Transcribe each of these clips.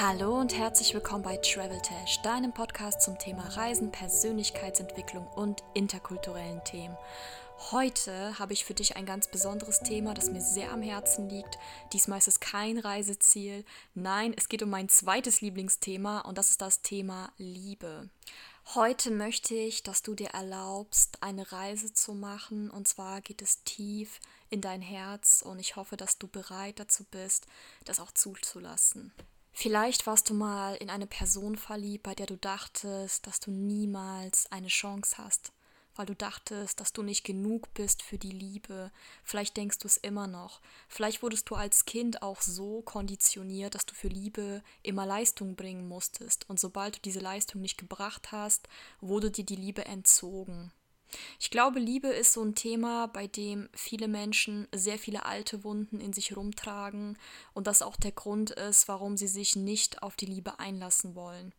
Hallo und herzlich willkommen bei Travel Tash, deinem Podcast zum Thema Reisen, Persönlichkeitsentwicklung und interkulturellen Themen. Heute habe ich für dich ein ganz besonderes Thema, das mir sehr am Herzen liegt. Diesmal ist es kein Reiseziel. Nein, es geht um mein zweites Lieblingsthema und das ist das Thema Liebe. Heute möchte ich, dass du dir erlaubst, eine Reise zu machen. Und zwar geht es tief in dein Herz und ich hoffe, dass du bereit dazu bist, das auch zuzulassen. Vielleicht warst du mal in eine Person verliebt, bei der du dachtest, dass du niemals eine Chance hast, weil du dachtest, dass du nicht genug bist für die Liebe. Vielleicht denkst du es immer noch. Vielleicht wurdest du als Kind auch so konditioniert, dass du für Liebe immer Leistung bringen musstest. Und sobald du diese Leistung nicht gebracht hast, wurde dir die Liebe entzogen. Ich glaube, Liebe ist so ein Thema, bei dem viele Menschen sehr viele alte Wunden in sich rumtragen und das auch der Grund ist, warum sie sich nicht auf die Liebe einlassen wollen.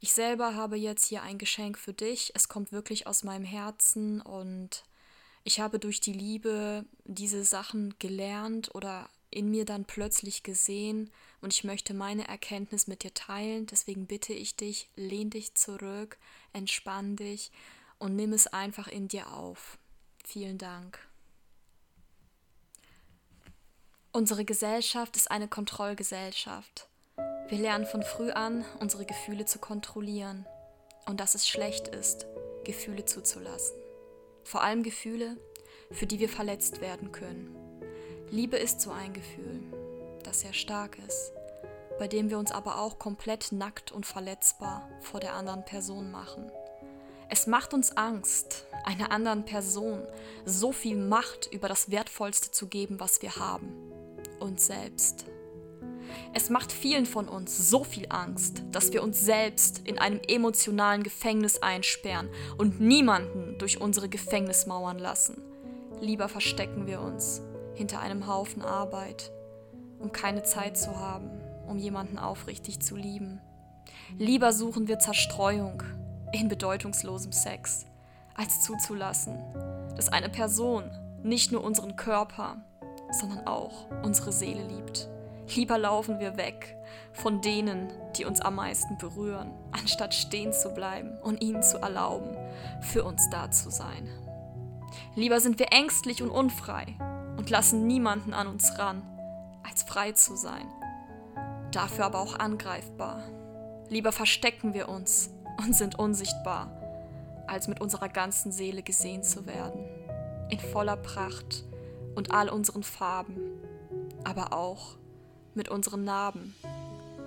Ich selber habe jetzt hier ein Geschenk für dich. Es kommt wirklich aus meinem Herzen und ich habe durch die Liebe diese Sachen gelernt oder in mir dann plötzlich gesehen und ich möchte meine Erkenntnis mit dir teilen. Deswegen bitte ich dich, lehn dich zurück, entspann dich und nimm es einfach in dir auf. Vielen Dank. Unsere Gesellschaft ist eine Kontrollgesellschaft. Wir lernen von früh an, unsere Gefühle zu kontrollieren und dass es schlecht ist, Gefühle zuzulassen. Vor allem Gefühle, für die wir verletzt werden können. Liebe ist so ein Gefühl, das sehr stark ist, bei dem wir uns aber auch komplett nackt und verletzbar vor der anderen Person machen. Es macht uns Angst, einer anderen Person so viel Macht über das Wertvollste zu geben, was wir haben, uns selbst. Es macht vielen von uns so viel Angst, dass wir uns selbst in einem emotionalen Gefängnis einsperren und niemanden durch unsere Gefängnismauern lassen. Lieber verstecken wir uns hinter einem Haufen Arbeit, um keine Zeit zu haben, um jemanden aufrichtig zu lieben. Lieber suchen wir Zerstreuung, in bedeutungslosem Sex, als zuzulassen, dass eine Person nicht nur unseren Körper, sondern auch unsere Seele liebt. Lieber laufen wir weg von denen, die uns am meisten berühren, anstatt stehen zu bleiben und ihnen zu erlauben, für uns da zu sein. Lieber sind wir ängstlich und unfrei und lassen niemanden an uns ran, als frei zu sein, dafür aber auch angreifbar. Lieber verstecken wir uns und sind unsichtbar, als mit unserer ganzen Seele gesehen zu werden, in voller Pracht und all unseren Farben, aber auch mit unseren Narben.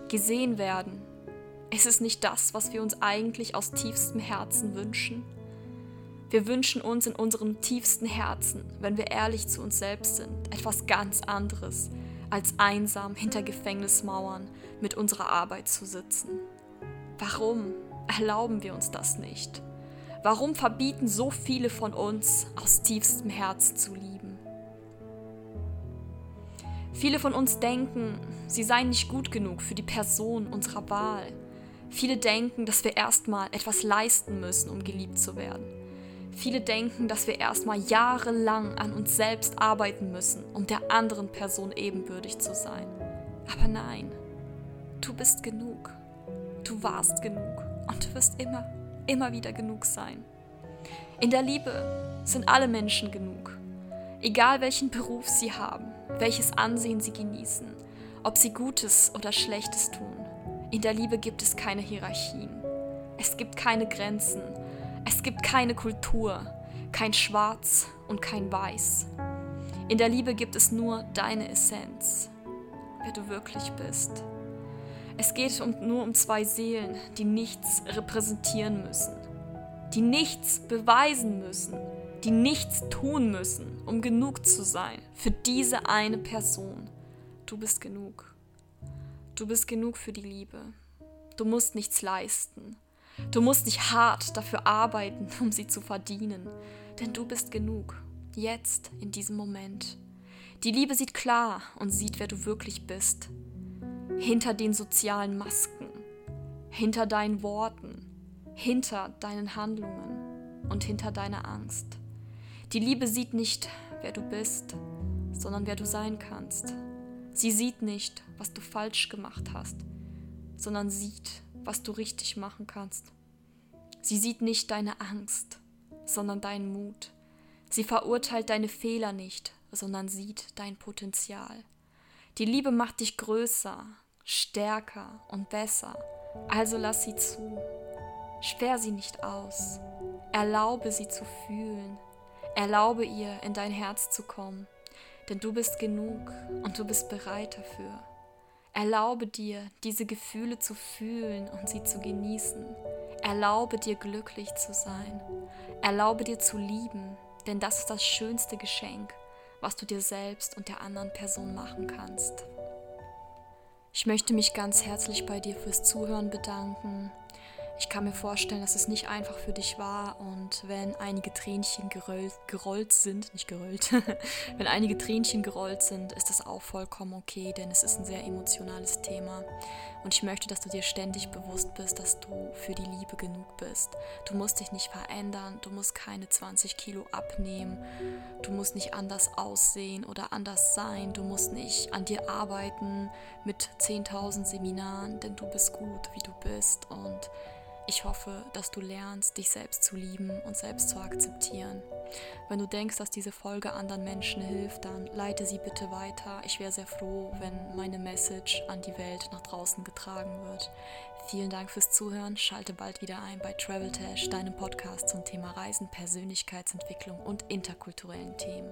Gesehen werden, ist es nicht das, was wir uns eigentlich aus tiefstem Herzen wünschen? Wir wünschen uns in unserem tiefsten Herzen, wenn wir ehrlich zu uns selbst sind, etwas ganz anderes, als einsam hinter Gefängnismauern mit unserer Arbeit zu sitzen. Warum? Erlauben wir uns das nicht? Warum verbieten so viele von uns aus tiefstem Herzen zu lieben? Viele von uns denken, sie seien nicht gut genug für die Person unserer Wahl. Viele denken, dass wir erstmal etwas leisten müssen, um geliebt zu werden. Viele denken, dass wir erstmal jahrelang an uns selbst arbeiten müssen, um der anderen Person ebenbürtig zu sein. Aber nein, du bist genug. Du warst genug und du wirst immer, immer wieder genug sein. In der Liebe sind alle Menschen genug. Egal welchen Beruf sie haben, welches Ansehen sie genießen, ob sie Gutes oder Schlechtes tun. In der Liebe gibt es keine Hierarchien. Es gibt keine Grenzen. Es gibt keine Kultur, kein Schwarz und kein Weiß. In der Liebe gibt es nur deine Essenz, wer du wirklich bist. Es geht um, nur um zwei Seelen, die nichts repräsentieren müssen, die nichts beweisen müssen, die nichts tun müssen, um genug zu sein für diese eine Person. Du bist genug. Du bist genug für die Liebe. Du musst nichts leisten. Du musst nicht hart dafür arbeiten, um sie zu verdienen, denn du bist genug, jetzt, in diesem Moment. Die Liebe sieht klar und sieht, wer du wirklich bist hinter den sozialen Masken, hinter deinen Worten, hinter deinen Handlungen und hinter deiner Angst. Die Liebe sieht nicht, wer du bist, sondern wer du sein kannst. Sie sieht nicht, was du falsch gemacht hast. sondern sieht, was du richtig machen kannst. Sie sieht nicht deine Angst, sondern deinen Mut. Sie verurteilt deine Fehler nicht, sondern sieht dein Potenzial. Die Liebe macht dich größer, stärker und besser, also lass sie zu. Sperr sie nicht aus. Erlaube sie zu fühlen. Erlaube ihr, in dein Herz zu kommen, denn du bist genug und du bist bereit dafür. Erlaube dir, diese Gefühle zu fühlen und sie zu genießen. Erlaube dir glücklich zu sein. Erlaube dir zu lieben, denn das ist das schönste Geschenk, was du dir selbst und der anderen Person machen kannst. Ich möchte mich ganz herzlich bei dir fürs Zuhören bedanken. Ich kann mir vorstellen, dass es nicht einfach für dich war und wenn einige Tränchen gerollt, gerollt sind, nicht gerollt, wenn einige Tränchen gerollt sind, ist das auch vollkommen okay, denn es ist ein sehr emotionales Thema und ich möchte, dass du dir ständig bewusst bist, dass du für die Liebe genug bist. Du musst dich nicht verändern, du musst keine 20 Kilo abnehmen, du musst nicht anders aussehen oder anders sein, du musst nicht an dir arbeiten mit 10.000 Seminaren, denn du bist gut, wie du bist und ich hoffe, dass du lernst, dich selbst zu lieben und selbst zu akzeptieren. Wenn du denkst, dass diese Folge anderen Menschen hilft, dann leite sie bitte weiter. Ich wäre sehr froh, wenn meine Message an die Welt nach draußen getragen wird. Vielen Dank fürs Zuhören. Schalte bald wieder ein bei Travel Tash, deinem Podcast zum Thema Reisen, Persönlichkeitsentwicklung und interkulturellen Themen.